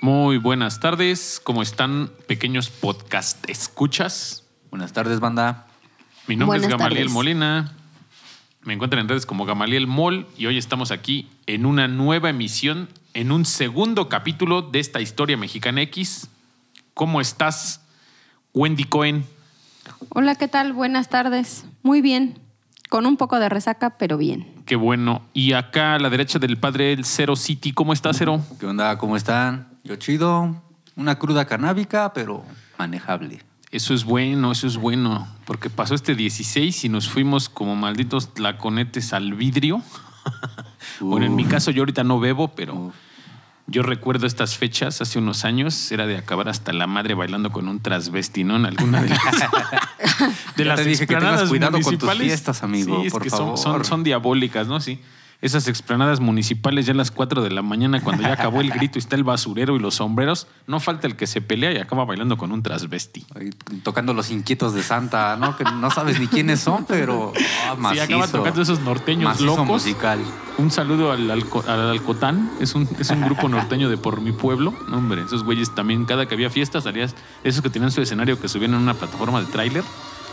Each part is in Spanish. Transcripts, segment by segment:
Muy buenas tardes, ¿cómo están pequeños podcast escuchas? Buenas tardes, banda. Mi nombre Buenas es Gamaliel tardes. Molina. Me encuentran en redes como Gamaliel Mol y hoy estamos aquí en una nueva emisión, en un segundo capítulo de esta historia mexicana X. ¿Cómo estás, Wendy Cohen? Hola, ¿qué tal? Buenas tardes. Muy bien. Con un poco de resaca, pero bien. Qué bueno. Y acá a la derecha del padre el Cero City, ¿cómo estás, Cero? ¿Qué onda? ¿Cómo están? Yo chido. Una cruda canábica, pero manejable. Eso es bueno, eso es bueno, porque pasó este 16 y nos fuimos como malditos tlaconetes al vidrio. bueno, en mi caso yo ahorita no bebo, pero yo recuerdo estas fechas hace unos años, era de acabar hasta la madre bailando con un transvesti, ¿no? En alguna de las, de Ya las te dije que tengas cuidado con tus fiestas, amigo, Sí, es por que son, favor. son, son diabólicas, ¿no? Sí. Esas explanadas municipales ya a las 4 de la mañana, cuando ya acabó el grito y está el basurero y los sombreros, no falta el que se pelea y acaba bailando con un transvesti. Tocando los inquietos de Santa, ¿no? Que no sabes ni quiénes son, pero ah, Sí, acaba tocando esos norteños Macizo locos. musical. Un saludo al, Alco- al Alcotán, es un, es un grupo norteño de por mi pueblo. No, hombre, esos güeyes también, cada que había fiestas, salías esos que tenían su escenario que subían en una plataforma de tráiler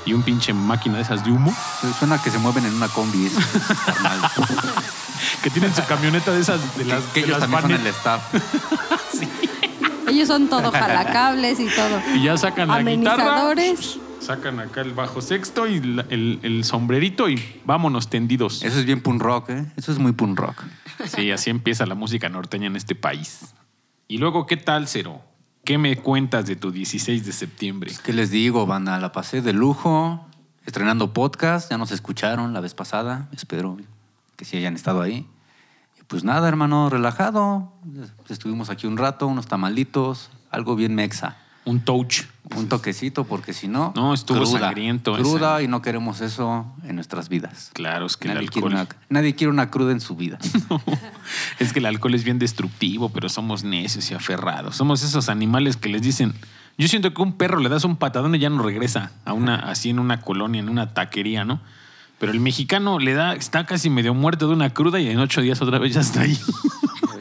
y un pinche máquina de esas de humo, Suena que se mueven en una combi. que tienen su camioneta de esas de que, las, que de ellos las también son el staff. Ellos son todo jalacables y todo. y ya sacan la guitarra, Amenizadores. sacan acá el bajo sexto y la- el, el sombrerito y vámonos tendidos. Eso es bien punk rock, ¿eh? Eso es muy punk rock. Sí, así empieza la música norteña en este país. Y luego, ¿qué tal, Cero? ¿Qué me cuentas de tu 16 de septiembre? Pues, ¿Qué les digo, banda? La pasé de lujo, estrenando podcast, ya nos escucharon la vez pasada, espero que sí hayan estado ahí. Y pues nada, hermano, relajado. Estuvimos aquí un rato, unos tamalitos, algo bien mexa. Un touch. Un toquecito, porque si no. No, estuvo sangriento Cruda y no queremos eso en nuestras vidas. Claro, es que el Nadie quiere, una, nadie quiere una cruda en su vida. Es que el alcohol es bien destructivo, pero somos necios y aferrados. Somos esos animales que les dicen. Yo siento que un perro le das un patadón y ya no regresa a una, así en una colonia, en una taquería, ¿no? Pero el mexicano le da, está casi medio muerto de una cruda y en ocho días otra vez ya está ahí.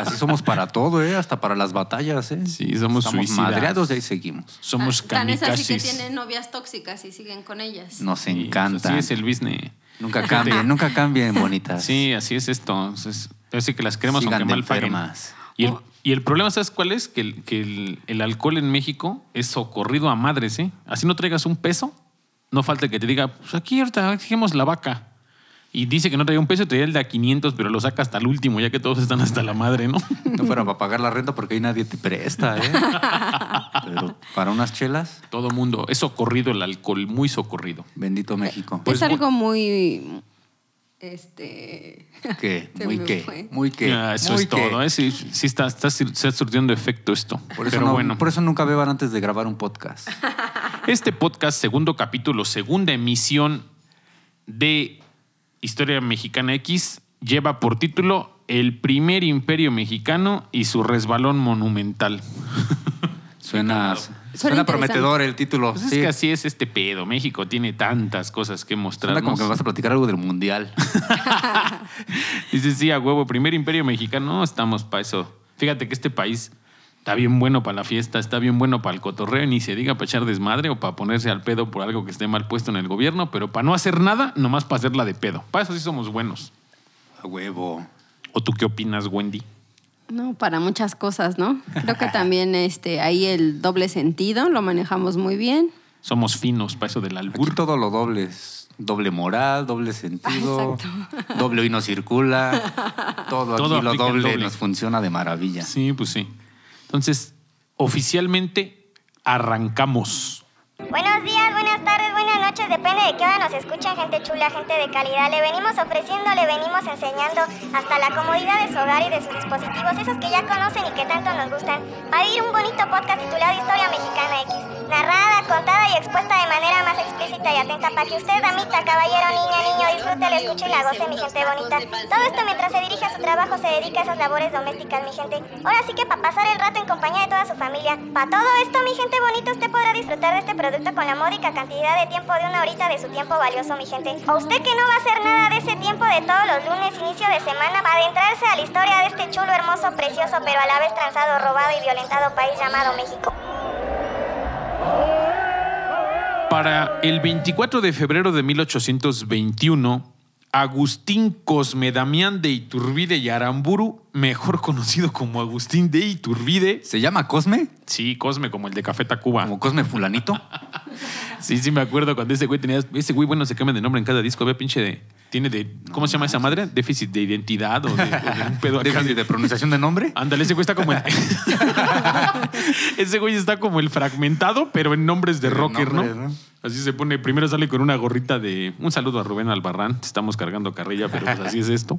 Así somos para todo, ¿eh? Hasta para las batallas, ¿eh? Sí, somos Estamos suicidas. madreados y ahí seguimos. Somos Ah, Tan es así que kamikazes. tienen novias tóxicas y siguen con ellas. Nos Sí, encanta. Así es el business. Nunca cambien, nunca cambien, bonitas. Sí, así es esto. Entonces, así que las queremos Sigan aunque de mal paguen. enfermas. Y el, y el problema, ¿sabes cuál es? Que, el, que el, el alcohol en México es socorrido a madres, ¿eh? Así no traigas un peso, no falta que te diga, pues aquí ahorita dejemos la vaca. Y dice que no traía un peso, traía el de a 500, pero lo saca hasta el último, ya que todos están hasta la madre, ¿no? No fuera para pagar la renta porque ahí nadie te presta, ¿eh? Pero para unas chelas, Todo mundo. Es socorrido el alcohol, muy socorrido. bendito México. Pues es algo muy. Este. ¿Qué? Muy qué. fue. Muy qué. Ah, eso muy es qué. todo. ¿eh? Sí, sí está, está, se está surtiendo efecto esto. Por eso, pero no- bueno. por eso nunca beban antes de grabar un podcast. Este podcast, segundo capítulo, segunda emisión de Historia Mexicana X, lleva por título El primer imperio mexicano y su resbalón monumental. Suena, Suena suena prometedor el título. Pues es sí. que así es este pedo. México tiene tantas cosas que Suena mostrarnos. como que me vas a platicar algo del mundial. Dices, sí, a huevo, primer imperio mexicano, no estamos para eso. Fíjate que este país está bien bueno para la fiesta, está bien bueno para el cotorreo, ni se diga para echar desmadre o para ponerse al pedo por algo que esté mal puesto en el gobierno, pero para no hacer nada, nomás para hacerla de pedo. Para eso sí somos buenos. A huevo. ¿O tú qué opinas, Wendy? No, para muchas cosas, ¿no? Creo que también este, ahí el doble sentido lo manejamos muy bien. Somos finos para eso del Aquí albur. todo lo doble. es Doble moral, doble sentido, Exacto. doble hoy no circula. Todo, Todo aquí lo doble, doble. nos funciona de maravilla. Sí, pues sí. Entonces, oficialmente arrancamos. Buenos días, buenas tardes, buenas noches, depende de qué hora nos escuchen, gente chula, gente de calidad. Le venimos ofreciendo, le venimos enseñando hasta la comodidad de su hogar y de sus dispositivos, esos que ya conocen y que tanto nos gustan, para vivir un bonito podcast titulado Historia Mexicana X, narrada, contada y expuesta de manera más explícita y atenta para que usted, damita, caballero, niña, niño, disfrute, la escuche y la goce, mi gente bonita. Todo esto mientras se dirige a su trabajo, se dedica a esas labores domésticas, mi gente. Ahora sí que para pasar el rato en compañía de toda su familia. Para todo esto, mi gente bonita, usted podrá disfrutar de este producto con la módica cantidad de tiempo de una una horita de su tiempo valioso, mi gente. O usted que no va a hacer nada de ese tiempo de todos los lunes, inicio de semana, para adentrarse a la historia de este chulo, hermoso, precioso, pero a la vez transado, robado y violentado país llamado México. Para el 24 de febrero de 1821, Agustín Cosme Damián de Iturbide y Aramburu, mejor conocido como Agustín de Iturbide. ¿Se llama Cosme? Sí, Cosme, como el de Café Tacuba. ¿Como Cosme Fulanito? Sí, sí, me acuerdo cuando ese güey tenía. Ese güey, bueno, se cambia de nombre en cada disco. Había pinche de. Tiene de. ¿Cómo se llama esa madre? Déficit de identidad o de, o de un pedo acá. ¿Déficit de pronunciación de nombre? Ándale, ese güey está como el. ese güey está como el fragmentado, pero en nombres de rocker, nombres, ¿no? ¿no? Así se pone. Primero sale con una gorrita de. Un saludo a Rubén Albarrán. Te estamos cargando carrilla, pero pues así es esto.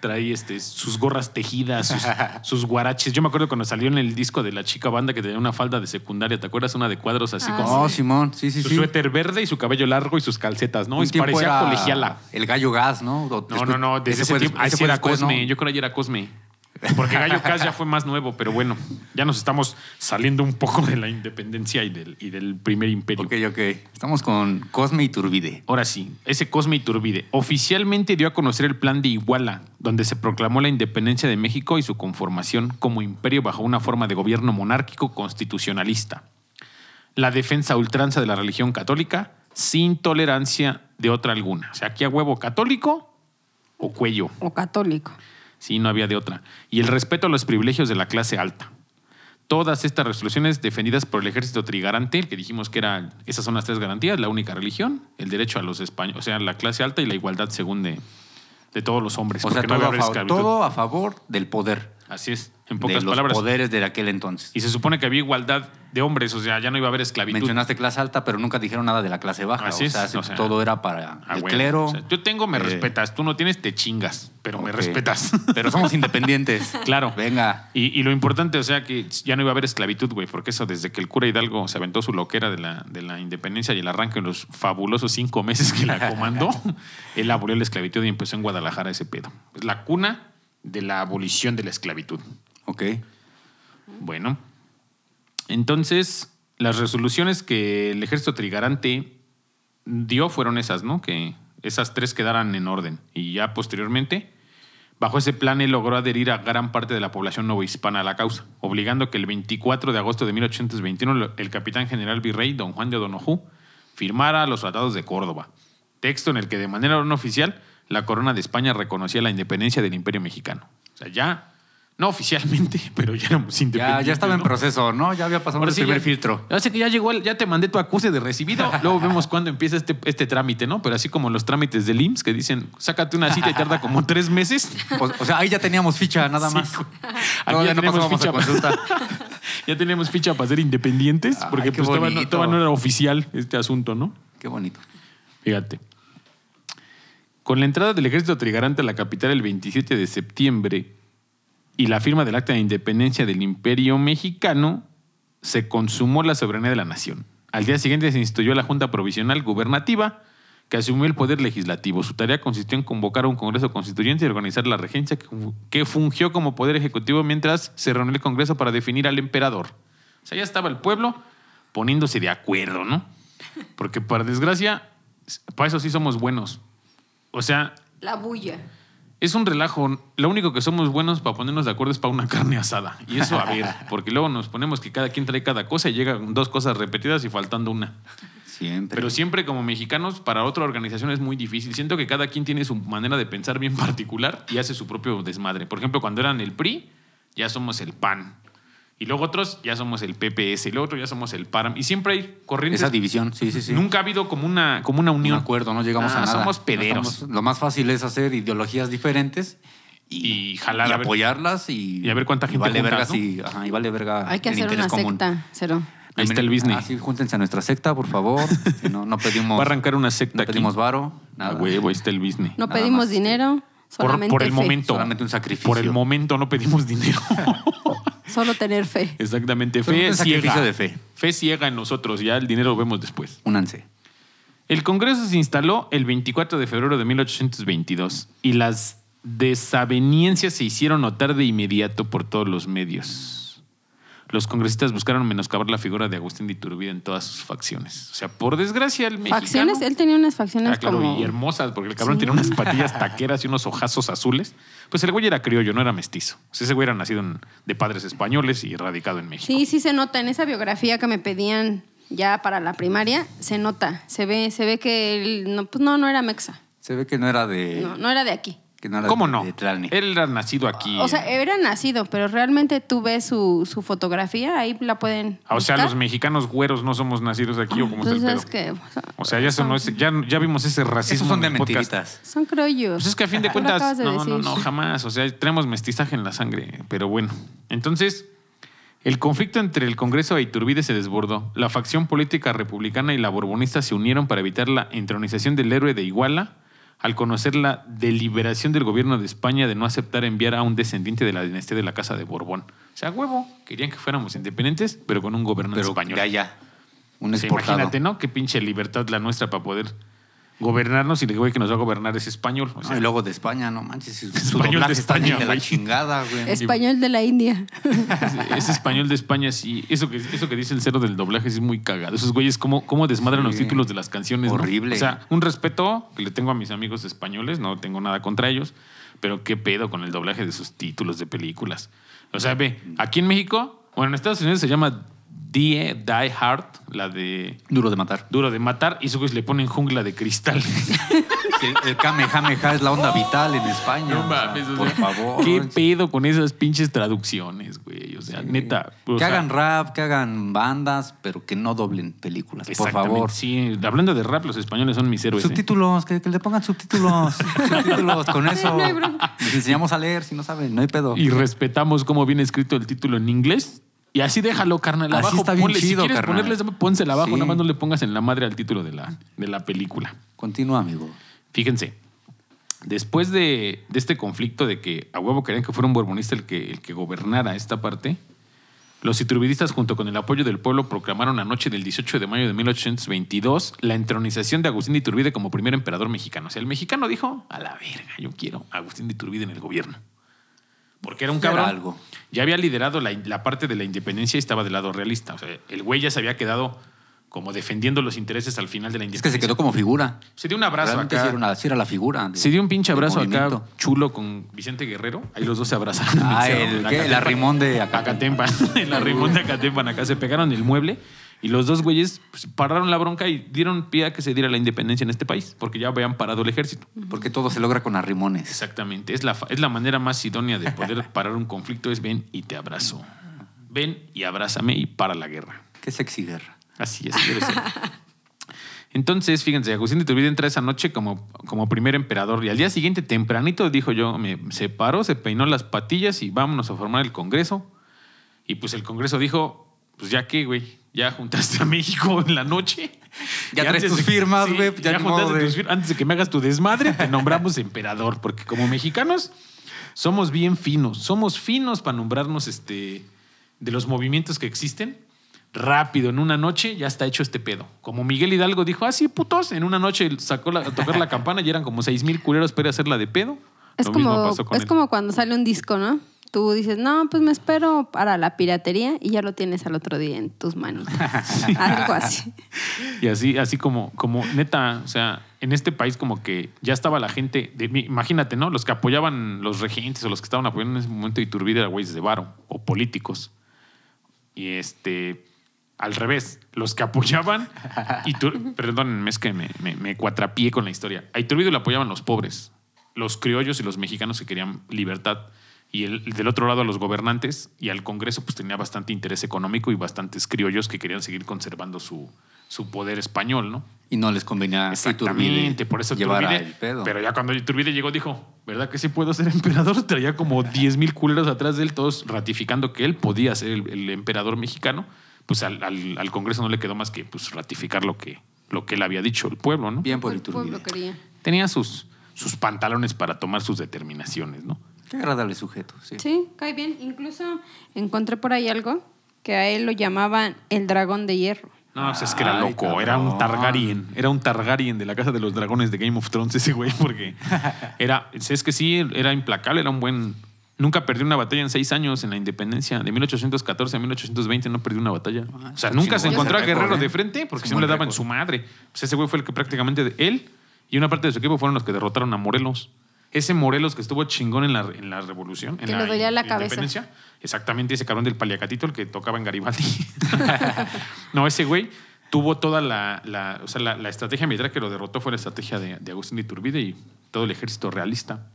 Trae este, sus gorras tejidas, sus, sus guaraches. Yo me acuerdo cuando salió en el disco de la chica banda que tenía una falda de secundaria. ¿Te acuerdas? Una de cuadros así Ah, como. Oh, Simón, sí, sí, su sí. suéter verde y su cabello largo y sus calcetas, ¿no? Un Y parecía colegiala. El gallo gas, ¿no? No, no, no, desde ese, fue tiempo. Fue era después, Cosme. ¿no? Yo creo que ahí era Cosme. Porque Gallo Cas ya fue más nuevo, pero bueno, ya nos estamos saliendo un poco de la independencia y del, y del primer imperio. Ok, ok. Estamos con Cosme y Turbide. Ahora sí, ese Cosme Iturbide oficialmente dio a conocer el plan de Iguala, donde se proclamó la independencia de México y su conformación como imperio bajo una forma de gobierno monárquico constitucionalista. La defensa a ultranza de la religión católica sin tolerancia de otra alguna. O sea, aquí a huevo católico o cuello. O católico. Sí, no había de otra. Y el respeto a los privilegios de la clase alta. Todas estas resoluciones defendidas por el ejército trigarante, el que dijimos que eran, esas son las tres garantías, la única religión, el derecho a los españoles, o sea, la clase alta y la igualdad según de, de todos los hombres. O sea, no a todo a favor del poder. Así es, en de pocas los palabras. poderes de aquel entonces. Y se supone que había igualdad de hombres, o sea, ya no iba a haber esclavitud. Mencionaste clase alta, pero nunca dijeron nada de la clase baja. Así o, sea, es, o sea, todo era para Ah, el bueno, clero. o sea, yo tengo, me eh, respetas. Tú no tienes, te chingas, pero me respetas. Pero somos independientes. Claro. Venga. Y, y lo importante, o sea, que ya no iba a haber esclavitud, güey, porque eso desde que el cura Hidalgo se aventó su loquera de la, de la independencia y el arranque en los fabulosos cinco meses que la comandó, él abolió la esclavitud y empezó en Guadalajara ese pedo. Es la cuna de la abolición de la esclavitud. Ok. Bueno, entonces las resoluciones que el ejército trigarante dio fueron esas, ¿no? Que esas tres quedaran en orden. Y ya posteriormente, bajo ese plan, él logró adherir a gran parte de la población novohispana a la causa, obligando que el 24 de agosto de 1821 el capitán general virrey, don Juan de Donojú, firmara los tratados de Córdoba, texto en el que de manera no oficial la corona de España reconocía la independencia del imperio mexicano. O sea, ya, no oficialmente, pero ya éramos Ya, independientes. ya estaba en ¿no? proceso, ¿no? Ya había pasado Ahora el sí, primer ya- filtro. Ya sé que ya llegó, el- ya te mandé tu acuse de recibido. Luego vemos cuándo empieza este, este trámite, ¿no? Pero así como los trámites del IMSS que dicen, sácate una cita y tarda como tres meses. O, o sea, ahí ya teníamos ficha, nada Sí, más. güey. No, ya no tenemos pasábamos a consulta. ya tenemos ficha para ser independientes, porque pues no, todavía no era oficial este asunto, ¿no? Qué bonito. Fíjate. Con la entrada del ejército trigarante a la capital el 27 de septiembre y la firma del acta de independencia del Imperio Mexicano, se consumó la soberanía de la nación. Al día siguiente se instituyó la Junta Provisional Gubernativa, que asumió el poder legislativo. Su tarea consistió en convocar a un Congreso Constituyente y organizar la regencia, que fu- que fungió como poder ejecutivo mientras se reunió el Congreso para definir al emperador. O sea, ya estaba el pueblo poniéndose de acuerdo, ¿no? Porque, para desgracia, para eso sí somos buenos. O sea, La bulla. es un relajo. Lo único que somos buenos para ponernos de acuerdo es para una carne asada. Y eso, a ver, porque luego nos ponemos que cada quien trae cada cosa y llegan dos cosas repetidas y faltando una. Siempre. Pero siempre como mexicanos, para otra organización es muy difícil. Siento que cada quien tiene su manera de pensar bien particular y hace su propio desmadre. Por ejemplo, cuando eran el PRI, ya somos el PAN. Y luego otros, ya somos el PPS. Y luego otros, ya somos el PARAM. Y siempre hay corrientes. Esa división, sí, sí, sí. Nunca ha habido como una, como una un unión. acuerdo, no llegamos Ah, a nada. somos No pederos. estamos- lo más fácil es hacer ideologías diferentes Y jalar y a ver- apoyarlas y, y a ver cuánta gente vale juntas, verga ¿no? si, ajá, y vale verga Hay que el hacer una común. secta, cero. Ahí está el business. Así, júntense a nuestra secta, por favor. Que no, no pedimos, Va a arrancar una secta no aquí. pedimos varo, Ah, nada. huevo, ahí está el business. No Nada pedimos más, dinero, Por, solamente por el fe. momento. Solamente un sacrificio. Por el momento no pedimos dinero. Solo tener fe. Exactamente. Solo Fe un ciega. de fe. Fe ciega en nosotros. Ya el dinero lo vemos después. Únanse. El Congreso se instaló el 24 de febrero de 1822 y las desavenencias se hicieron notar de inmediato por todos los medios. Los congresistas buscaron menoscabar la figura de Agustín de Iturbide en todas sus facciones. O sea, por desgracia, el mexicano... Facciones, él tenía unas facciones Ah, claro, como... y hermosas, porque el cabrón Sí. tenía unas patillas taqueras y unos ojazos azules. Pues el güey era criollo, no era mestizo. O sea, ese güey era nacido en- de padres españoles y radicado en México. Sí, sí se nota. En esa biografía que me pedían ya para la primaria, se nota. Se ve, se ve que él, no, pues no, no era mexa. Se ve que no era de. No, no era de aquí. Que no era ¿Cómo de- no? de. Él era nacido aquí. O sea, era nacido, pero realmente tú ves su, su fotografía, ahí la pueden. Ah, o sea, buscar. los mexicanos güeros no somos nacidos aquí o el Entonces, que. O sea, ya, eso no es- ya, ya vimos ese racismo. Esos son de podcast. mentiritas. Son criollos. Pues es que a fin de cuentas, de no, no, decir. no, jamás. O sea, tenemos mestizaje en la sangre, pero bueno. Entonces, el conflicto entre el Congreso e Iturbide se desbordó. La facción política republicana y la borbonista se unieron para evitar la entronización del héroe de Iguala al conocer la deliberación del gobierno de España de no aceptar enviar a un descendiente de la dinastía de la Casa de Borbón. O sea, huevo, querían que fuéramos independientes, pero con un gobernante Pero español. de allá. Un O sea, exportado. imagínate, ¿no? Qué pinche libertad la nuestra para poder gobernarnos y el güey que nos va a gobernar es español. O No, y luego de España, no manches. Su Español doblaje de está España, de la chingada, güey. Español de la India. es, es español de España, sí. Eso que, eso que dice el cero del doblaje es muy cagado. Esos güeyes, cómo, cómo desmadran Sí. los títulos de las canciones. ¿no? Horrible. O sea, un respeto que le tengo a mis amigos españoles, no tengo nada contra ellos, pero qué pedo con el doblaje de sus títulos de películas. O sea, ve, aquí en México, bueno, en Estados Unidos se llama Die, Die Hard, la de Duro de matar. Duro de Matar, y esos güeyes le ponen jungla de cristal. El, el Kamehameha es la onda vital en España. No o sea, mames, o por sea, favor. ¿Qué pedo con esas pinches traducciones, güey? O sea, neta. Que sea, hagan rap, que hagan bandas, pero que no doblen películas, por favor. Sí, hablando de rap, los españoles son mis héroes. ¿eh? Subtítulos, que, que le pongan subtítulos. subtítulos, con eso. Les enseñamos a leer, si no saben, no hay pedo. Y respetamos cómo viene escrito el título en inglés. Y así déjalo, carnal, Así abajo. está bien ponle, chido, si quieres carnal. ponerles, pónsela abajo, Sí. nada más no le pongas en la madre al título de la, de la película. Continúa, amigo. Fíjense, después de, de este conflicto de que a huevo querían que fuera un borbonista el que, el que gobernara esta parte, los iturbidistas, junto con el apoyo del pueblo, proclamaron la noche del 18 de mayo de 1822 la entronización de Agustín de Iturbide como primer emperador mexicano. O sea, el mexicano dijo, a la verga, yo quiero a Agustín de Iturbide en el gobierno. Porque era un era cabrón. algo. Ya había liderado la, la parte de la independencia y estaba del lado realista. O sea, el güey ya se había quedado como defendiendo los intereses al final de la Es independencia. que se quedó como figura. Se dio un abrazo Realmente acá. sí era, una- era la figura. de- Se dio un pinche abrazo acá chulo con Vicente Guerrero. Ahí los dos se abrazaron. Ah, el, ¿qué? Acatempan. arrimón de acá. Acatempan. El arrimón de Acatempan. Acá se pegaron el mueble y los dos güeyes pues, pararon la bronca y dieron pie a que se diera la independencia en este país porque ya habían parado el ejército. Porque todo se logra con arrimones. Exactamente. Es la, es la manera más idónea de poder parar un conflicto. Es ven y te abrazo. Ven y abrázame y para la guerra. Qué sexy guerra. Así es, debe ser. Entonces, fíjense, Agustín de Iturbide entra esa noche como, como primer emperador y al día siguiente, tempranito, dijo yo, me separó, se peinó las patillas y vámonos a formar el Congreso. Y pues el Congreso dijo, pues ya qué, güey, ya juntaste a México en la noche. Ya traes antes tus firmas, güey, ya ya ni juntaste de- tus fir- Antes de que me hagas tu desmadre, te nombramos emperador, porque como mexicanos somos bien finos, somos finos para nombrarnos este, de los movimientos que existen rápido, en una noche ya está hecho este pedo. Como Miguel Hidalgo dijo, ah, sí, putos, en una noche sacó la- a tocar la campana y eran como seis mil culeros para ir a hacerla de pedo. Es Lo mismo como, pasó con es él. como cuando sale un disco, ¿no? Tú dices, no, pues me espero para la piratería y ya lo tienes al otro día en tus manitas. Algo así. Y así, así como, como neta, o sea, en este país como que ya estaba la gente, de, imagínate, ¿no? Los que apoyaban los regentes o los que estaban apoyando en ese momento Iturbide eran güeyes de varo o políticos. Y este, al revés, los que apoyaban, Itur- perdón, es que me, me, me cuatrapié con la historia. A Iturbide lo apoyaban los pobres, los criollos y los mexicanos que querían libertad. Y el, del otro lado a los gobernantes y al Congreso pues tenía bastante interés económico y bastantes criollos que querían seguir conservando su, su poder español, ¿no? Y no les convenía a Exactamente, Iturbide por eso llevar Iturbide. el pedo. Pero ya cuando Iturbide llegó, dijo, ¿verdad que sí puedo ser emperador? Traía como 10 mil culeros atrás de él, todos ratificando que él podía ser el, el emperador mexicano. Pues al, al- al Congreso no le quedó más que pues, ratificar lo que, lo que él había dicho el pueblo, ¿no? Bien por El pueblo Iturbide. quería. Tenía sus, sus pantalones para tomar sus determinaciones, ¿no? Qué agradable sujeto, sí. Sí, cae bien. Incluso encontré por ahí algo que a él lo llamaban el dragón de hierro. No, pues es que era Ay, loco, era un. Targaryen, era un Targaryen de la casa de los dragones de Game of Thrones ese güey, porque era, es que sí, era implacable, era un buen, Nunca perdió una batalla en seis años en la independencia. De 1814 a 1820 no perdió una batalla. Ah, o sea, nunca se encontró a Guerrero ¿eh? de frente porque si no le daban su madre. Pues ese güey fue el que prácticamente él y una parte de su equipo fueron los que derrotaron a Morelos. Ese Morelos que estuvo chingón en la, en la revolución. En Que la dolía la in- cabeza. Exactamente, ese cabrón del paliacatito, el que tocaba en Garibaldi. no, ese güey tuvo toda la, la- o sea, la, la estrategia militar que lo derrotó fue la estrategia de, de Agustín de Iturbide y todo el ejército realista.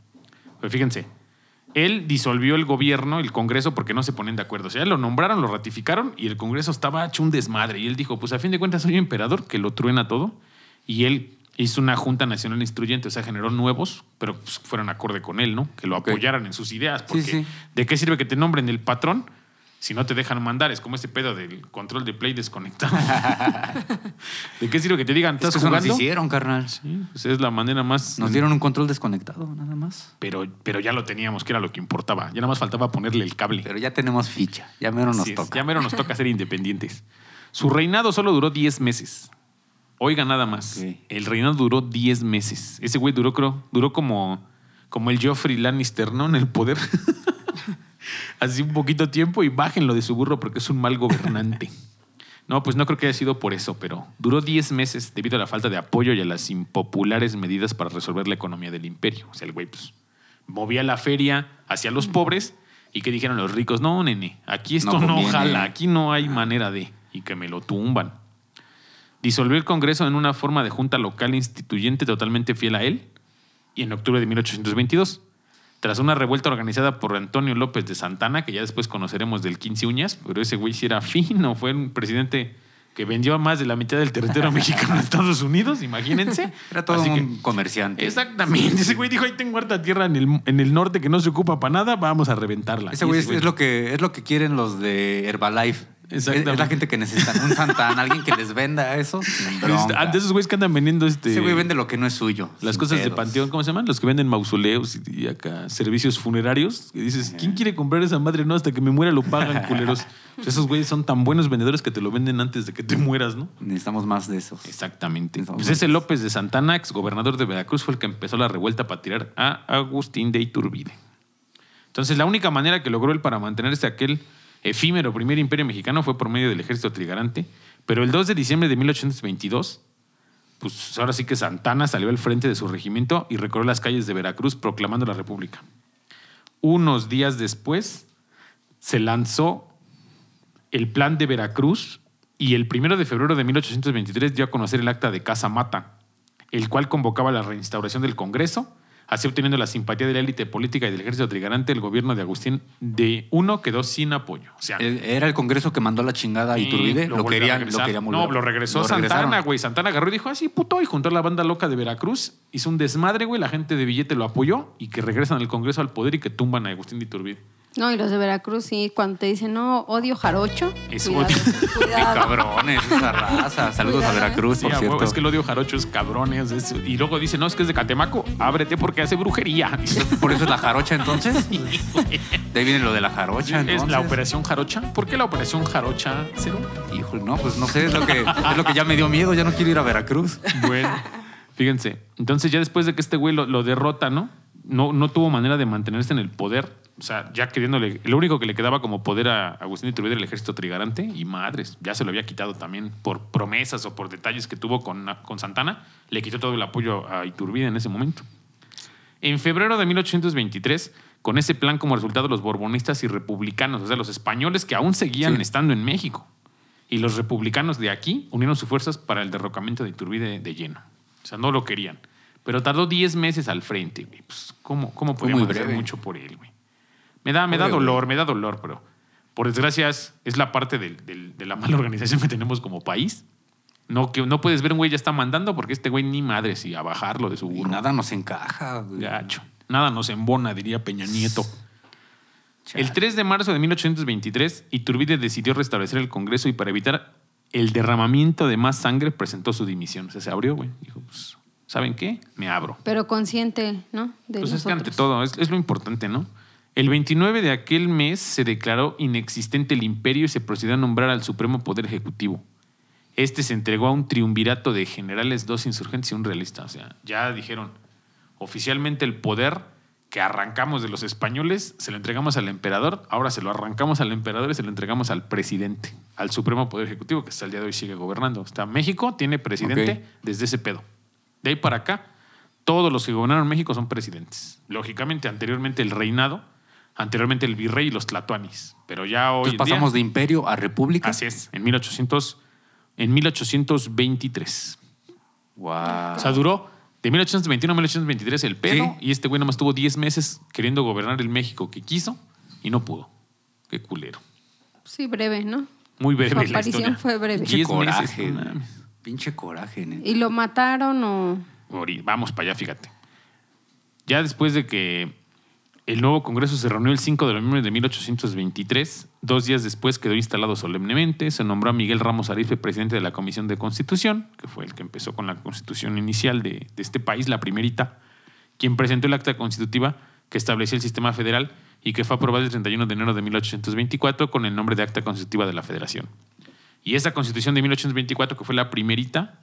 Pero fíjense, él disolvió el gobierno, el Congreso, porque no se ponen de acuerdo. O sea, lo nombraron, lo ratificaron y el Congreso estaba hecho un desmadre. Y él dijo, pues a fin de cuentas soy emperador, que lo truena todo. Y él hizo una Junta Nacional Instruyente, o sea, generó nuevos, pero pues, fueron acorde con él, ¿no? Que lo apoyaran en sus ideas. Porque sí. ¿de qué sirve que te nombren el patrón si no te dejan mandar? Es como ese pedo del control de play desconectado. ¿De qué sirve que te digan, Es que estás eso nos jugando? hicieron, carnal. Sí, pues es la manera más... Nos dieron un control desconectado, nada más. Pero, pero ya lo teníamos, que era lo que importaba. Ya nada más faltaba ponerle el cable. Pero ya tenemos ficha. Ya mero nos Así es, toca. Ya mero nos toca ser independientes. Su reinado solo duró 10 meses. Oiga nada más. El reinado duró 10 meses. Ese güey duró, creo, duró como, como el Geoffrey Lannister, ¿no? En el poder. Así un poquito tiempo y bájenlo de su burro porque es un mal gobernante. No, pues no creo que haya sido por eso, pero duró 10 meses debido a la falta de apoyo y a las impopulares medidas para resolver la economía del imperio. O sea, el güey pues, movía la feria hacia los pobres y que dijeron los ricos, no, nene, aquí esto No no, conviene". jala, aquí no hay manera de, y que me lo tumban. Disolvió el Congreso en una forma de junta local instituyente totalmente fiel a él y en octubre de 1822. Tras una revuelta organizada por Antonio López de Santana, que ya después conoceremos del 15 uñas, pero ese güey sí era fino, fue un presidente que vendió más de la mitad del territorio mexicano a Estados Unidos, imagínense. Era todo Así que- un comerciante. Exactamente. Ese güey dijo, ahí tengo harta tierra en el, en el norte que no se ocupa para nada, vamos a reventarla. Ese güey es, es lo que, es lo que quieren los de Herbalife. Exactamente. es la gente que necesitan un Santana, alguien que les venda eso. Antes esos güeyes que andan vendiendo este, Ese güey vende lo que no es suyo. las cosas de panteón, ¿cómo se llaman? Los que venden mausoleos y, acá servicios funerarios. Y dices, ¿quién quiere comprar esa madre? No, hasta que me muera lo pagan, culeros. Pues esos güeyes son tan buenos vendedores que te lo venden antes de que te mueras, ¿no? Necesitamos más de esos. Exactamente. Pues ese López de Santana, ex gobernador de Veracruz, fue el que empezó la revuelta para tirar a Agustín de Iturbide. Entonces, la única manera que logró él para mantenerse aquel efímero primer imperio mexicano fue por medio del ejército trigarante. Pero el 2 de diciembre de 1822, pues ahora sí que Santana salió al frente de su regimiento y recorrió las calles de Veracruz proclamando la república. Unos días después, se lanzó el plan de Veracruz y el primero de febrero de 1823 dio a conocer el acta de Casa Mata, el cual convocaba la reinstauración del Congreso, así obteniendo la simpatía de la élite política y del ejército trigarante, el gobierno de Agustín de uno quedó sin apoyo. O sea, Era el Congreso que mandó la chingada a Iturbide. Lo, querían, lo regresar. querían No, lo regresó lo Santana, güey. Santana agarró y dijo, así puto, y juntó a la banda loca de Veracruz, hizo un desmadre, güey. La gente de billete lo apoyó y que regresan al Congreso al poder y que tumban a Agustín de Iturbide. No, y los de Veracruz, sí, cuando te dicen, no, odio jarocho. Es cuidado, odio. Qué cuidado. cabrones, esa raza. Saludos a Cuidado. Veracruz, Sí, por huevo, cierto. es que el odio jarocho es cabrones. es- y luego dice, no, es que es de Catemaco, ábrete porque hace brujería. Por eso es la jarocha, entonces. De ahí viene lo de la jarocha, es entonces. la operación jarocha. ¿Por qué la operación jarocha cero? Híjole, no, pues no sé, es lo, que, es lo que ya me dio miedo. Ya no quiero ir a Veracruz. Bueno, fíjense. Entonces, ya después de que este güey lo, lo derrota, ¿no? ¿no? No tuvo manera de mantenerse en el poder. O sea, ya queriéndole. Lo único que le quedaba como poder a Agustín de Iturbide era el ejército trigarante. Y madres, ya se lo había quitado también por promesas o por detalles que tuvo con, con Santana. Le quitó todo el apoyo a Iturbide en ese momento. En febrero de 1823, con ese plan como resultado, los borbonistas y republicanos, o sea, los españoles que aún seguían Sí. estando en México, y los republicanos de aquí unieron sus fuerzas para el derrocamiento de Iturbide de lleno. O sea, no lo querían. Pero tardó 10 meses al frente, güey. Pues, ¿cómo, cómo podíamos hacer mucho por él, güey? Me da, me da dolor, me da dolor, pero por desgracia es, es la parte del- del- de la mala organización que tenemos como país. No, que no puedes ver un güey ya está mandando porque este güey ni madre si a bajarlo de su Y burro. nada nos encaja. güey. Gacho. Nada nos embona, diría Peña Nieto. Chale. El 3 de marzo de 1823, Iturbide decidió restablecer el Congreso y para evitar el derramamiento de más sangre presentó su dimisión. O sea, se abrió, güey. Dijo, pues, ¿saben qué? Me abro. Pero consciente, ¿no? De Pues es que ante nosotros. todo, es, es lo importante, ¿no? El 29 de aquel mes se declaró inexistente el imperio y se procedió a nombrar al Supremo Poder Ejecutivo. Este se entregó a un triunvirato de generales, dos insurgentes y un realista. O sea, ya dijeron oficialmente el poder que arrancamos de los españoles, se lo entregamos al emperador, ahora se lo arrancamos al emperador y se lo entregamos al presidente, al Supremo Poder Ejecutivo, que hasta el día de hoy sigue gobernando. Sea, México tiene presidente desde ese pedo. De ahí para acá, todos los que gobernaron México son presidentes. Lógicamente, anteriormente el reinado, anteriormente el virrey y los tlatoanis. Pero ya hoy Entonces en día- pasamos de imperio a república. Así es, en 1800, en 1823. Wow. O sea, duró de 1821 a 1823 el pedo Sí. y este güey nomás tuvo 10 meses queriendo gobernar el México que quiso y no pudo. Qué culero. Sí, breve, ¿no? Muy breve Su la aparición historia. fue breve. Pinche 10 coraje. meses. Pinche coraje, neta. ¿Y lo mataron o...? Vamos para allá, fíjate. Ya después de que el nuevo Congreso se reunió el 5 de noviembre de 1823, dos días después quedó instalado solemnemente, se nombró a Miguel Ramos Arizpe presidente de la Comisión de Constitución, que fue el que empezó con la constitución inicial de, de este país, la primerita, quien presentó el acta constitutiva que establecía el sistema federal y que fue aprobada el 31 de enero de 1824 con el nombre de Acta Constitutiva de la Federación. Y esa constitución de 1824, que fue la primerita,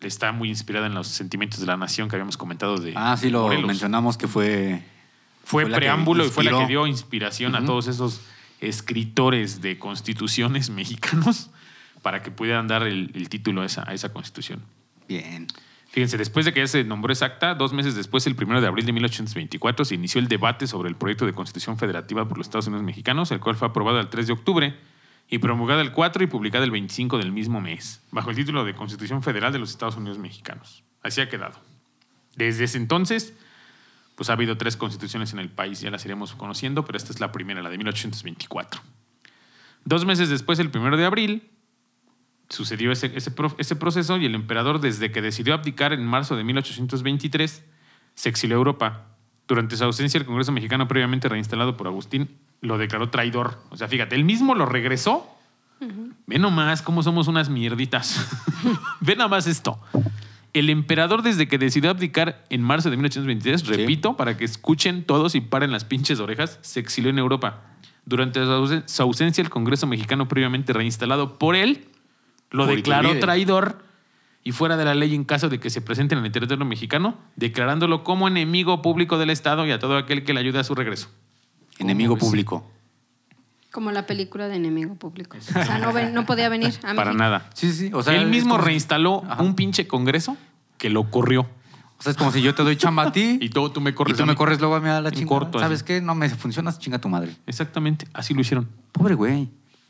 está muy inspirada en los sentimientos de la nación que habíamos comentado de Ah, sí, lo Morelos. mencionamos que fue. Fue, preámbulo y fue la que dio inspiración a todos esos escritores de constituciones mexicanos para que pudieran dar el, el título a esa, a esa constitución. Bien. Fíjense, después de que ya se nombró esa acta, dos meses después, el 1 de abril de 1824, se inició el debate sobre el proyecto de constitución federativa por los Estados Unidos mexicanos, el cual fue aprobado el 3 de octubre y promulgada el 4 y publicada el 25 del mismo mes, bajo el título de Constitución Federal de los Estados Unidos mexicanos. Así ha quedado. Desde ese entonces, pues ha habido tres constituciones en el país, ya las iremos conociendo, pero esta es la primera, la de 1824. Dos meses después, el 1 de abril, sucedió ese, ese, ese proceso y el emperador, desde que decidió abdicar en marzo de 1823, se exilió a Europa. Durante su ausencia, el Congreso mexicano, previamente reinstalado por Agustín, lo declaró traidor. O sea, fíjate, él mismo lo regresó. Ve nomás cómo somos unas mierditas. Ve nomás esto. El emperador, desde que decidió abdicar en marzo de 1823, repito, para que escuchen todos y paren las pinches orejas, se exilió en Europa. Durante su ausen- su ausencia, el Congreso mexicano, previamente reinstalado por él, lo Por declaró Iturbide. traidor y fuera de la ley en caso de que se presenten en el territorio mexicano, declarándolo como enemigo público del Estado y a todo aquel que le ayude a su regreso. Enemigo público. Como la película de Enemigo Público. O sea, no, ven- no podía venir a Para México. nada. Sí, sí. O sea, él mismo como reinstaló Ajá. un pinche congreso que lo corrió. O sea, es como si yo te doy chamba a ti Y todo tú me corres. y tú me corres luego a mí a la chingada. ¿Sabes así. qué? No me funcionas, chinga tu madre. Exactamente, así lo hicieron. Pobre güey.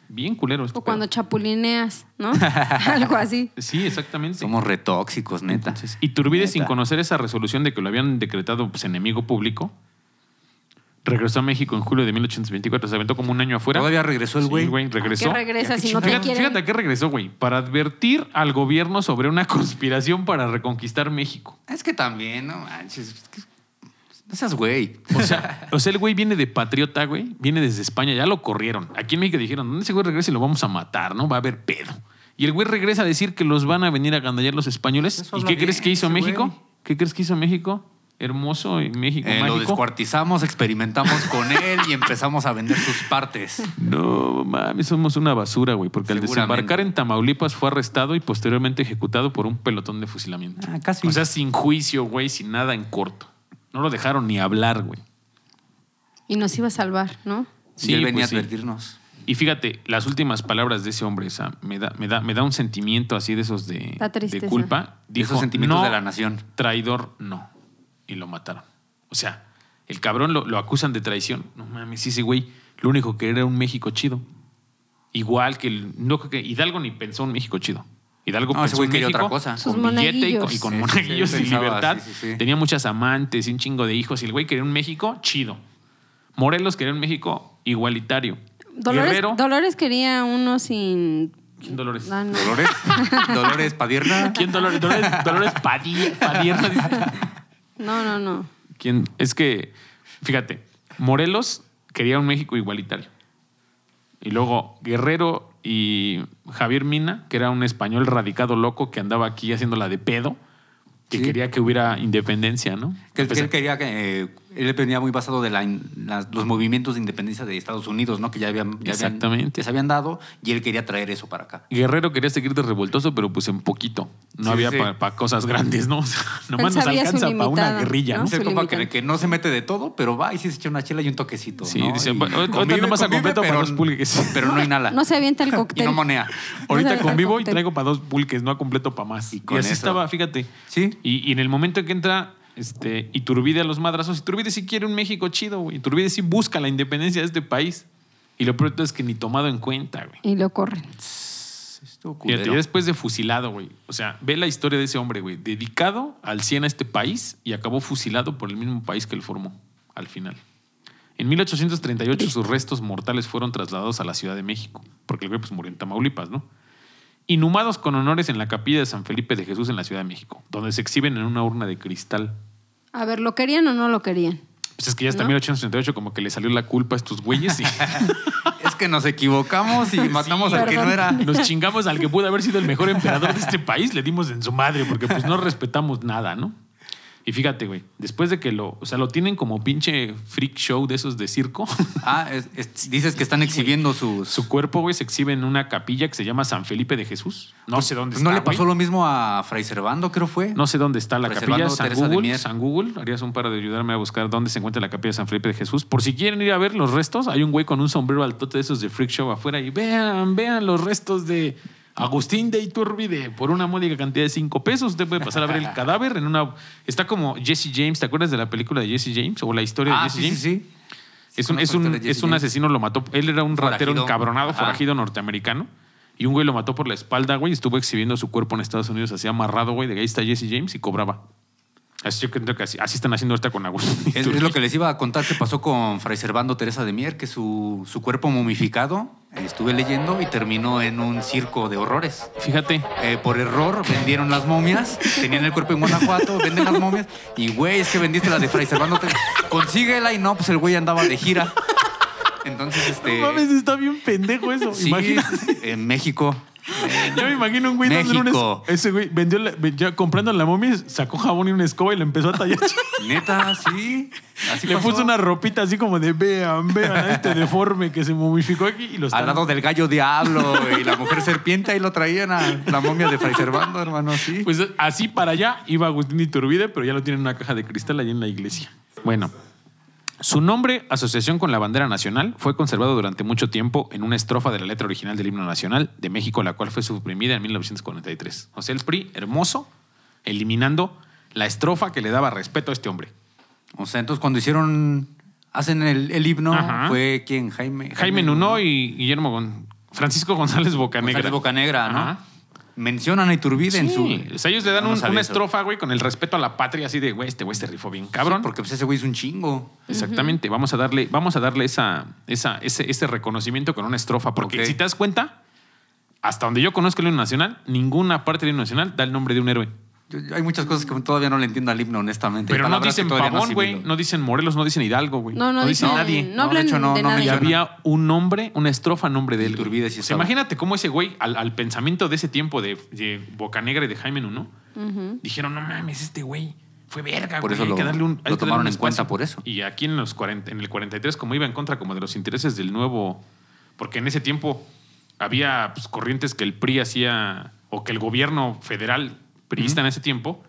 Bien culero. este O cuando chapulineas, ¿no? Algo así. Sí, exactamente. Somos retóxicos, neta. Entonces, Iturbide, sin Neta. conocer esa resolución de que lo habían decretado pues, enemigo público, regresó a México en julio de 1824. Se aventó como un año afuera. Todavía regresó el Sí, güey. güey, regresó. ¿Qué regresa qué si no te Fíjate, quieren? fíjate a qué regresó, güey. Para advertir al gobierno sobre una conspiración para reconquistar México. Es que también, no manches. es que- No seas güey. O sea, o sea, el güey viene de patriota, güey. Viene desde España, ya lo corrieron. Aquí en México dijeron, ¿dónde ese güey regresa y lo vamos a matar, no? Va a haber pedo. Y el güey regresa a decir que los van a venir a gandallar los españoles. Eso ¿Y qué crees que hizo México? güey. ¿Qué crees que hizo México? Hermoso y México Eh, lo descuartizamos, experimentamos con él y empezamos a vender sus partes. No, mames, somos una basura, güey. Porque al desembarcar en Tamaulipas fue arrestado y posteriormente ejecutado por un pelotón de fusilamiento. Ah, casi. O sea, sin juicio, güey, sin nada en corto. No lo dejaron ni hablar, güey. Y nos iba a salvar, ¿no? y él venía pues sí. a advertirnos. Y fíjate, las últimas palabras de ese hombre, o sea, me da, me da, me da un sentimiento así de esos de, culpa. De esos Dijo, sentimientos "No, de la nación. Traidor, no. Y lo mataron. O sea, el cabrón lo, lo acusan de traición. No mames, ese güey, lo único que era un México chido. Igual que el. No creo que Hidalgo ni pensó un México chido. Hidalgo No, ese pensó güey un quería México otra cosa. Sus con billete y con, y monaguillos. con Sí, sí, monaguillos sí, y pensaba, libertad. sí, sí, sí. Tenía muchas amantes y un chingo de hijos. Y el güey quería un México chido. Morelos quería un México igualitario. Dolores, Guerrero. Dolores quería uno sin. ¿Quién Dolores? Ah, no. Dolores, Dolores Padierna. ¿Quién Dolores? Dolores, Dolores. Padierna. No, no, no. ¿Quién? Es que, fíjate, Morelos quería un México igualitario. Y luego Guerrero y Javier Mina, que era un español radicado loco que andaba aquí haciéndola de pedo, que Sí. quería que hubiera independencia, ¿no? Que él quería que, eh, él venía muy basado de la, los movimientos de independencia de Estados Unidos, ¿no? Que ya habían, ya habían- Exactamente. que se habían dado y él quería traer eso para acá. Guerrero quería seguir de revoltoso, pero pues en poquito. No Sí, había sí. para cosas grandes, ¿no? O sea, nomás nos alcanza para una guerrilla, ¿no? ¿no? Su compa que, no se mete de todo, pero va y sí se echa una chela y un toquecito. Sí, ¿no? dice, Y "Ahorita convive, nomás a completo para dos pulques". Pero no inhala. No se avienta el y cóctel. no monea. Ahorita No se convivo y traigo para dos pulques, no a completo para más. Y Y, así eso. estaba, fíjate. Sí. Y, y en el momento en que entra este, Iturbide a los madrazos, Iturbide sí quiere un México chido, güey. Iturbide sí busca la independencia de este país. Y lo peor es que ni tomado en cuenta, güey. Y lo corren. Ya después de fusilado, güey. O sea, ve la historia de ese hombre, güey. Dedicado al 100 a este país y acabó fusilado por el mismo país que él formó al final. En 1838 sus restos mortales fueron trasladados a la Ciudad de México, porque el güey pues murió en Tamaulipas, ¿no? Inhumados con honores en la capilla de San Felipe de Jesús en la Ciudad de México, donde se exhiben en una urna de cristal. A ver, ¿lo querían o no lo querían? Pues es que ya hasta ¿No? 1838 como que le salió la culpa a estos güeyes y Es que nos equivocamos y matamos al que no era. nos chingamos al que pudo haber sido el mejor emperador de este país, le dimos en su madre, porque pues no respetamos nada, ¿no? Y fíjate, güey, después de que lo, o sea, lo tienen como pinche freak show de esos de circo, Ah, es- es- dices que están exhibiendo sus. su cuerpo, güey, se exhibe en una capilla que se llama San Felipe de Jesús. No sé dónde Pues está, ¿No le pasó lo mismo a Fray Servando, creo fue? No sé dónde está la capilla, San Teresa Google. San Google, harías un paro de ayudarme a buscar dónde se encuentra la capilla de San Felipe de Jesús. Por si quieren ir a ver los restos, hay un güey con un sombrero altote de esos de freak show afuera y vean, vean los restos de Agustín de Iturbide por una módica cantidad de cinco pesos. Usted puede pasar a ver el cadáver en una... Está como Jesse James, ¿te acuerdas de la película de Jesse James o la historia Ah, de Jesse sí, James? sí. Es Sí, un, es un, historia de es un asesino, lo mató. Él era un ratero Forajido. encabronado, Ajá. forajido norteamericano. Y un güey lo mató por la espalda, güey. Estuvo exhibiendo su cuerpo en Estados Unidos así amarrado, güey. De ahí está Jesse James y cobraba. Así yo creo que así, así están haciendo ahorita con Agustín. Es, es lo que les iba a contar que pasó con Fray Servando Teresa de Mier, que su, su cuerpo momificado, estuve leyendo, y terminó en un circo de horrores. Fíjate. Eh, por error vendieron las momias, tenían el cuerpo en Guanajuato, venden las momias, y güey, es que vendiste la de Fray Servando. Consíguela y no, pues el güey andaba de gira. Entonces, este. No mames, está bien pendejo eso. sí, Imagínate. en México. Yo me imagino un güey dándole un es-. Ese güey vendió la- ya comprando la momia, sacó jabón y una escoba y le empezó a tallar. Neta, sí. Así le pasó. puso una ropita así como de vean, vean a este deforme que se momificó aquí y lo Al lado del gallo diablo y la mujer serpiente, ahí lo traían a la momia de Fray Servando, hermano, sí. Pues así para allá iba Agustín Iturbide, pero ya lo tienen en una caja de cristal allí en la iglesia. Bueno, su nombre, asociación con la bandera nacional, fue conservado durante mucho tiempo en una estrofa de la letra original del himno nacional de México, la cual fue suprimida en 1943. O sea, el PRI, hermoso, eliminando la estrofa que le daba respeto a este hombre. O sea, entonces cuando hicieron, hacen el, el himno, Ajá. fue quién, Jaime. Jaime Nuno y Guillermo Gon- Francisco González Bocanegra. González Bocanegra, ¿no? Ajá. Mencionan a Iturbide en su. O sea, ellos le dan No un- sabía una estrofa, güey, con el respeto a la patria, así de, güey, este güey se rifó bien, cabrón. Sí, porque pues ese güey es un chingo. Exactamente, vamos a darle, vamos a darle esa, esa, ese, ese reconocimiento con una estrofa, porque si te das cuenta, hasta donde yo conozco el himno nacional, ninguna parte del himno nacional da el nombre de un héroe. Yo- yo- hay muchas cosas que todavía no le entiendo al himno, honestamente. Pero no dicen no Pavón, güey, no dicen Morelos, no dicen Hidalgo, güey. No, no, dicen dicen- nadie. No No, de hecho, no- de no nadie. Y había un nombre, una estrofa, nombre de él. sí O sea, estaba. imagínate cómo ese güey, al, al pensamiento de ese tiempo de, de Bocanegra y de Jaime Nuno, dijeron, no mames, este güey fue verga, Por güey, eso hay lo- que darle un lo tomaron un en cuenta espacio". por eso. Y aquí en, los 40, en el 43, como iba en contra como de los intereses del nuevo... Porque en ese tiempo había pues, corrientes que el PRI hacía, o que el gobierno federal priista en ese tiempo,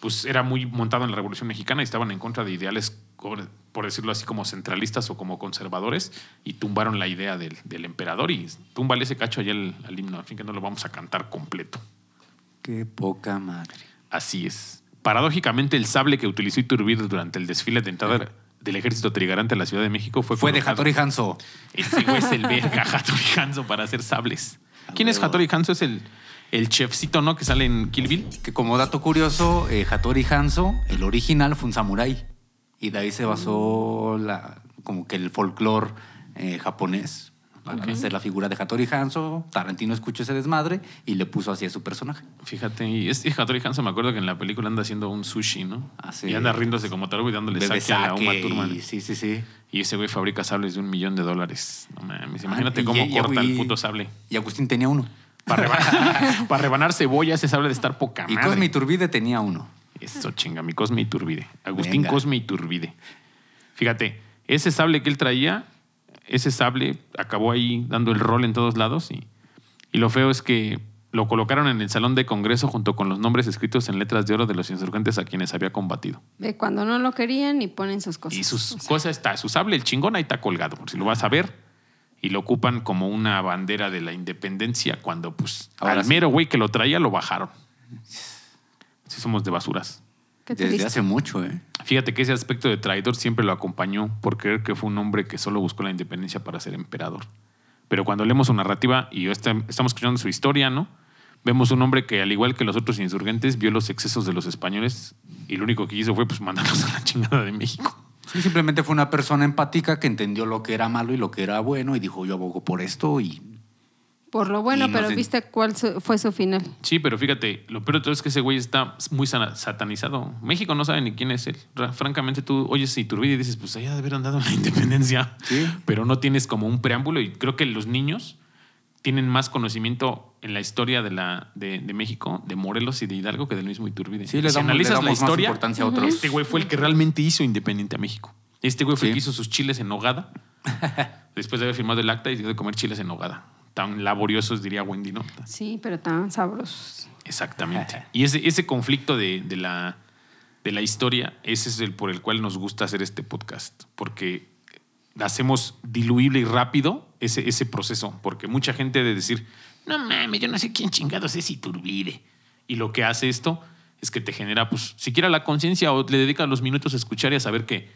pues era muy montado en la Revolución Mexicana y estaban en contra de ideales, por decirlo así, como centralistas o como conservadores, y tumbaron la idea del, del emperador y túmbale ese cacho allá al, al himno, al fin que no lo vamos a cantar completo. Qué poca madre. Así es. Paradójicamente, el sable que utilizó Iturbide durante el desfile de entrada del ejército trigarante a la Ciudad de México fue, Fue de Hattori Hanzo. Es el verga, Hattori Hanzo, para hacer sables. ¿Quién es. Hattori Hanzo? Es el, el chefcito, ¿no? Que sale en Kill Bill. Que como dato curioso, eh, Hattori Hanzo, el original fue un samurái. Y de ahí se basó la, como que el folclore eh, japonés. Para hacer la figura de Hattori Hanzo, Tarantino escuchó ese desmadre y le puso así a su personaje. Fíjate, y este Hattori Hanzo me acuerdo que en la película anda haciendo un sushi, ¿no? Ah, sí. Y anda riéndose como tal y dándole Bebe saque a la Uma Thurman. Sí, sí, sí. Y ese güey fabrica sables de un millón de dólares. No mames, imagínate Ah, y- cómo y- corta el puto sable. Y Agustín tenía uno. Para rebanar, para rebanar cebolla, ese sable de estar poca Y madre. Cosme Iturbide tenía uno. Eso chinga, mi Cosme Iturbide. Agustín Venga. Cosme Iturbide. Fíjate, ese sable que él traía, ese sable acabó ahí dando el rol en todos lados y, y lo feo es que lo colocaron en el salón de congreso junto con los nombres escritos en letras de oro de los insurgentes a quienes había combatido. Ve cuando no lo querían y ponen sus cosas. Y sus O sea, cosas está, su sable, el chingón ahí está colgado, por si lo vas a ver. Y lo ocupan como una bandera de la independencia cuando, pues, Ahora al sí. mero güey que lo traía lo bajaron. Sí somos de basuras. Desde hace mucho, ¿eh? Fíjate que ese aspecto de traidor siempre lo acompañó por creer que fue un hombre que solo buscó la independencia para ser emperador. Pero cuando leemos su narrativa y yo está- estamos escuchando su historia, ¿no? Vemos un hombre que, al igual que los otros insurgentes, vio los excesos de los españoles y lo único que hizo fue pues, mandarlos a la chingada de México. Sí, simplemente fue una persona empática que entendió lo que era malo y lo que era bueno y dijo, yo abogo por esto y Por lo bueno, pero sé- ¿viste cuál fue su final? Sí, pero fíjate, lo peor de todo es que ese güey está muy satanizado. México no sabe ni quién es él. Ra- Francamente, tú oyes Iturbide y dices, pues allá de haber andado en la independencia. Sí. Pero no tienes como un preámbulo y creo que los niños tienen más conocimiento en la historia de, la, de, de México, de Morelos y de Hidalgo que del mismo Iturbide. Sí, si damos- le analizas damos la más historia, importancia a otros. este güey fue el que realmente hizo independiente a México. Este güey fue el que hizo sus chiles en nogada después de haber firmado el acta y dio de comer chiles en nogada. Tan laboriosos, diría Wendy, ¿no? Sí, pero tan sabrosos. Exactamente. Y ese, ese conflicto de, de la, de la historia, ese es el por el cual nos gusta hacer este podcast, porque hacemos diluible y rápido ese, ese proceso, porque mucha gente de decir, no mames, yo no sé quién chingados es Iturbide. Y lo que hace esto es que te genera, pues, siquiera la conciencia o le dedicas los minutos a escuchar y a saber que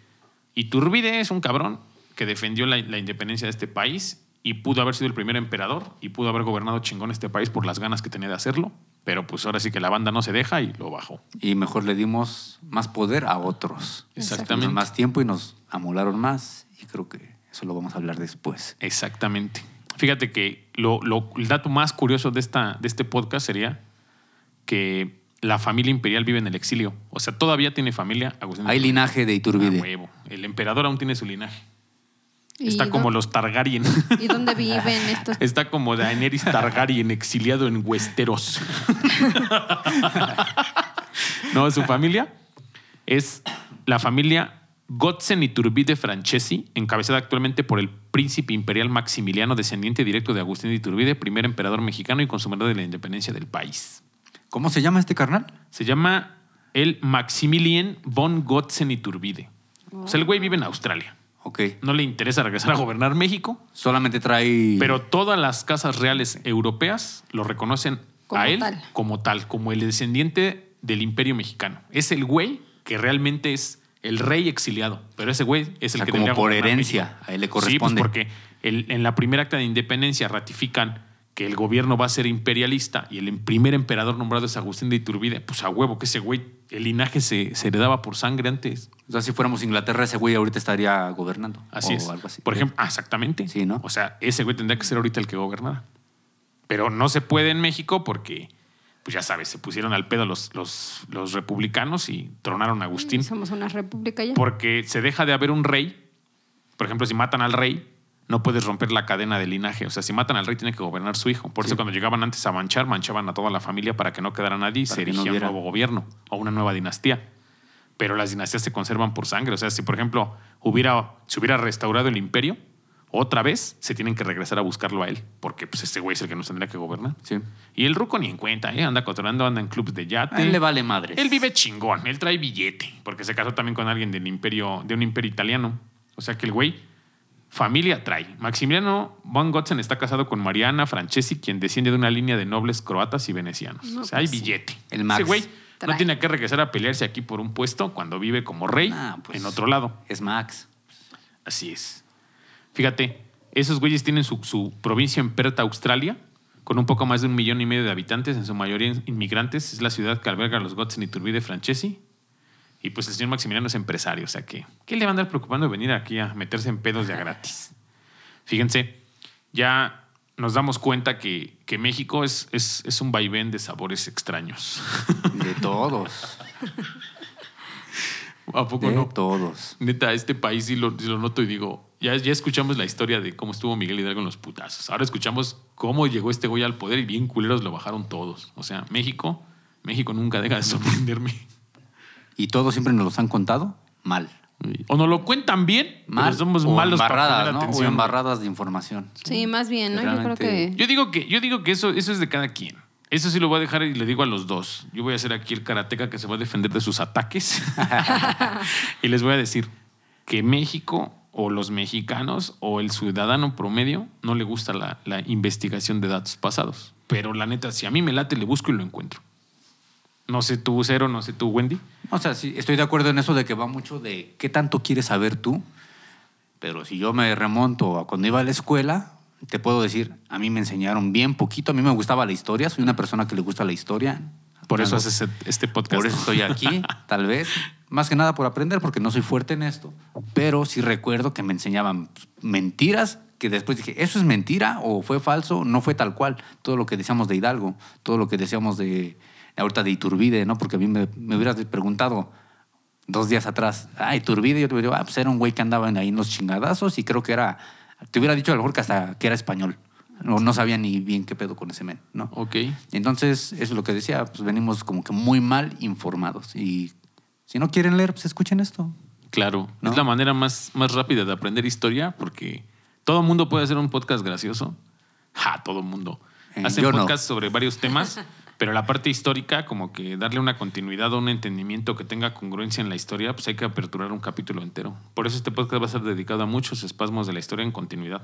Iturbide es un cabrón que defendió la, la independencia de este país y pudo haber sido el primer emperador y pudo haber gobernado chingón este país por las ganas que tenía de hacerlo, pero pues ahora sí que la banda no se deja y lo bajó. y mejor le dimos más poder a otros. Exactamente. Más tiempo y nos amolaron más y creo que eso lo vamos a hablar después. Exactamente. Fíjate que lo, lo- el dato más curioso de, esta, de este podcast sería que la familia imperial vive en el exilio. O sea, todavía tiene familia. Agustín Hay linaje de Ah, Iturbide. huevo. El emperador aún tiene su linaje. ¿Y Está como los Targaryen. ¿Y dónde viven estos? Está como Daenerys Targaryen exiliado en Westeros. no, su familia es la familia Gotzen Iturbide Francesi, encabezada actualmente por el príncipe imperial Maximiliano, descendiente directo de Agustín de Iturbide, primer emperador mexicano y consumador de la independencia del país. ¿Cómo se llama este carnal? Se llama el Maximilien von Gotzen Iturbide. O sea, el güey vive en Australia. Ok. No le interesa regresar a gobernar México, Solamente trae... pero todas las casas reales europeas lo reconocen Como a él tal. como tal, como el descendiente del imperio mexicano. Es el güey que realmente es el rey exiliado, pero ese güey es el O sea, que como por herencia, a él le Sí, pues corresponde. porque el- en la primera acta de independencia ratifican que el gobierno va a ser imperialista y el primer emperador nombrado es Agustín de Iturbide. Pues a huevo que ese güey, el linaje se, se heredaba por sangre antes. O sea, si fuéramos Inglaterra, ese güey ahorita estaría gobernando. Así o es. algo así. Por ejemplo, ah, exactamente. Sí, ¿no? O sea, ese güey tendría que ser ahorita el que gobernara. Pero no se puede en México porque, pues ya sabes, se pusieron al pedo los, los, los republicanos y tronaron a Agustín. Somos una república ya. Porque se deja de haber un rey. Por ejemplo, si matan al rey, no puedes romper la cadena de linaje. O sea, si matan al rey, tiene que gobernar su hijo. Por Sí. eso cuando llegaban antes a manchar, manchaban a toda la familia para que no quedara nadie y Para se no erigía un nuevo gobierno o una nueva dinastía. Pero las dinastías se conservan por sangre. O sea, si por ejemplo hubiera, se hubiera restaurado el imperio, otra vez se tienen que regresar a buscarlo a él. Porque pues este güey es el que nos tendría que gobernar. Sí. Y el ruco ni en cuenta, ¿eh? anda cotorando, anda en clubs de yate. A él le vale madres. Él vive chingón, él trae billete, porque se casó también con alguien del imperio, de un imperio italiano. O sea que el güey, familia trae. Maximiliano von Gotzen está casado con Mariana Francesi, quien desciende de una línea de nobles croatas y venecianos. No, o sea, hay pues sí. billete. El Max. Ese güey no tiene que regresar a pelearse aquí por un puesto cuando vive como rey Ah, pues. en otro lado. Es Max. Así es. Fíjate, esos güeyes tienen su, su provincia en Perth, Australia, con un poco más de un millón y medio de habitantes, en su mayoría inmigrantes. Es la ciudad que alberga a los Gotzen y Turbide Francesi. Y pues el señor Maximiliano es empresario, o sea que, ¿qué le va a andar preocupando de venir aquí a meterse en pedos ya gratis? Fíjense, ya nos damos cuenta que, que México es, es, es un vaivén de sabores extraños. De todos. ¿A poco de no? todos. Neta, este país sí lo, sí lo noto y digo, ya, ya escuchamos la historia de cómo estuvo Miguel Hidalgo en los putazos. Ahora escuchamos cómo llegó este güey al poder y bien culeros lo bajaron todos. O sea, México, México nunca deja de sorprenderme. Y todos siempre nos los han contado mal. O nos lo cuentan bien, Mal, pero somos o malos para embarradas, poner ¿no? atención. O embarradas de información. Sí, más bien, ¿no? Yo creo Realmente- que... Yo digo que, yo digo que eso, eso es de cada quien. Eso sí lo voy a dejar y le digo a los dos. Yo voy a ser aquí el karateca que se va a defender de sus ataques. y les voy a decir que México o los mexicanos o el ciudadano promedio no le gusta la, la investigación de datos pasados. Pero la neta, si a mí me late, le busco y lo encuentro. No sé tú, Cero, no sé tú, Wendy. O sea, sí, estoy de acuerdo en eso de que va mucho de qué tanto quieres saber tú. Pero si yo me remonto a cuando iba a la escuela, te puedo decir, a mí me enseñaron bien poquito. A mí me gustaba la historia. Soy una persona que le gusta la historia. Por eso haces este- este podcast. Por eso estoy aquí, tal vez. Más que nada por aprender, porque no soy fuerte en esto. Pero sí recuerdo que me enseñaban mentiras que después dije, ¿eso es mentira o fue falso? No fue tal cual. Todo lo que decíamos de Hidalgo, todo lo que decíamos de ahorita de Iturbide, ¿no? Porque a mí me, me hubieras preguntado dos días atrás, ah, Iturbide, yo te digo, ah, pues era un güey que andaba ahí en los chingadazos y creo que era, te hubiera dicho a lo mejor que hasta que era español. No, no sabía ni bien qué pedo con ese men, ¿no? Ok. Entonces, eso es lo que decía, pues venimos como que muy mal informados. Y si no quieren leer, pues escuchen esto. Claro, ¿No? es la manera más, más rápida de aprender historia porque todo mundo puede hacer un podcast gracioso. Ja, todo mundo. Eh, Hacen yo no. podcasts sobre varios temas, pero la parte histórica, como que darle una continuidad o un entendimiento que tenga congruencia en la historia, pues hay que aperturar un capítulo entero. Por eso este podcast va a ser dedicado a muchos espasmos de la historia en continuidad.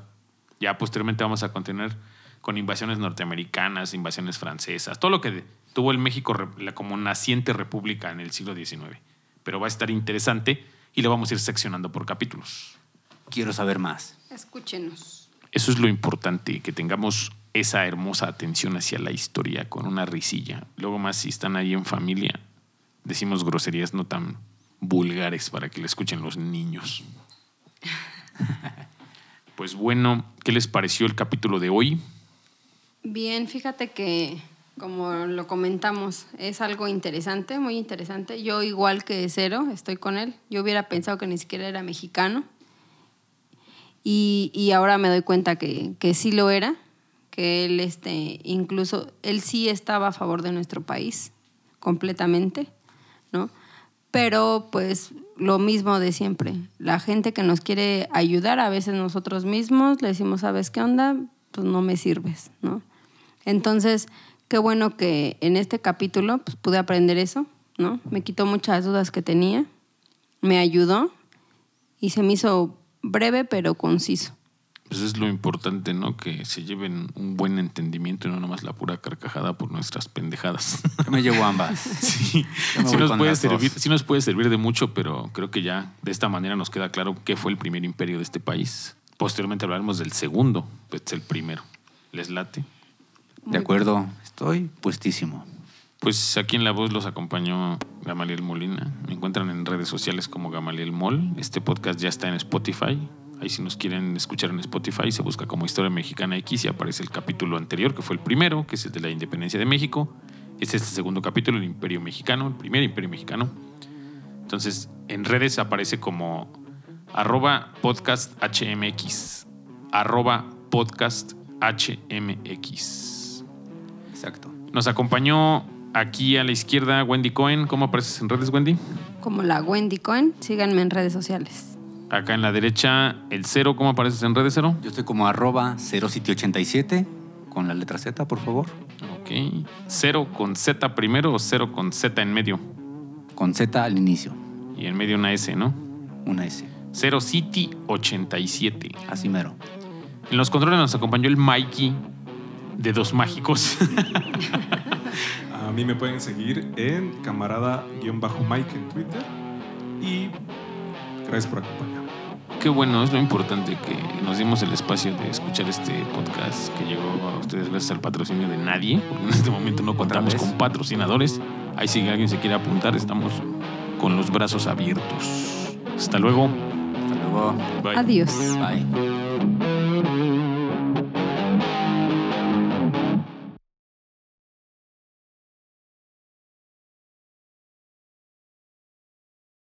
Ya posteriormente vamos a continuar con invasiones norteamericanas, invasiones francesas, todo lo que tuvo el México como naciente república en el siglo XIX. Pero va a estar interesante y lo vamos a ir seccionando por capítulos. Quiero saber más. Escúchenos. Eso es lo importante, que tengamos esa hermosa atención hacia la historia con una risilla. Luego más si están ahí en familia, decimos groserías no tan vulgares para que le escuchen los niños. Pues bueno, ¿qué les pareció el capítulo de hoy? Bien, fíjate que, como lo comentamos, es algo interesante, muy interesante. Yo, igual que Cero, estoy con él. Yo hubiera pensado que ni siquiera era mexicano. Y, y ahora me doy cuenta que, que sí lo era, que él, este, incluso, él sí estaba a favor de nuestro país, completamente, ¿no? Pero, pues, lo mismo de siempre. La gente que nos quiere ayudar, a veces nosotros mismos le decimos, ¿sabes qué onda? Pues no me sirves, ¿no? Entonces, qué bueno que en este capítulo pues, pude aprender eso, ¿no? Me quitó muchas dudas que tenía, me ayudó y se me hizo breve pero conciso. Pues es lo importante, ¿no? Que se lleven un buen entendimiento y no nomás la pura carcajada por nuestras pendejadas. Yo me llevo ambas. Sí, sí nos, puede servir, sí nos puede servir de mucho, pero creo que ya de esta manera nos queda claro qué fue el primer imperio de este país. Posteriormente hablaremos del segundo, pues el primero. ¿Les late? De acuerdo, estoy puestísimo. Pues aquí en La Voz los acompañó Gamaliel Molina. Me encuentran en redes sociales como Gamaliel Mol. Este podcast ya está en Spotify. Ahí si nos quieren escuchar en Spotify se busca como Historia Mexicana X y aparece el capítulo anterior, que fue el primero, que es el de la independencia de México. Este es el segundo capítulo, el Imperio Mexicano, el primer Imperio Mexicano. Entonces, en redes aparece como arroba podcast HMX. Arroba podcast HMX. Exacto. Nos acompañó aquí a la izquierda Wendy Cohen. ¿Cómo apareces en redes, Wendy? Como la Wendy Cohen, síganme en redes sociales. Acá en la derecha, el cero. ¿Cómo apareces en redes, cero? Yo estoy como arroba 0sitio87 con la letra Z, por favor. Ok. ¿Cero con Z primero o cero con Z en medio? Con Z al inicio. Y en medio una S, ¿no? Una S. Cero City 87. Así mero. En los controles nos acompañó el Mikey de Dos Mágicos. A mí me pueden seguir en camarada-mike en Twitter. Y gracias por acompañarme. Qué bueno, es lo importante que nos dimos el espacio de escuchar este podcast que llegó a ustedes gracias al patrocinio de nadie, porque en este momento no contamos con patrocinadores. Ahí si alguien se quiere apuntar, estamos con los brazos abiertos. Hasta luego. Hasta luego. Bye. Adiós. Bye.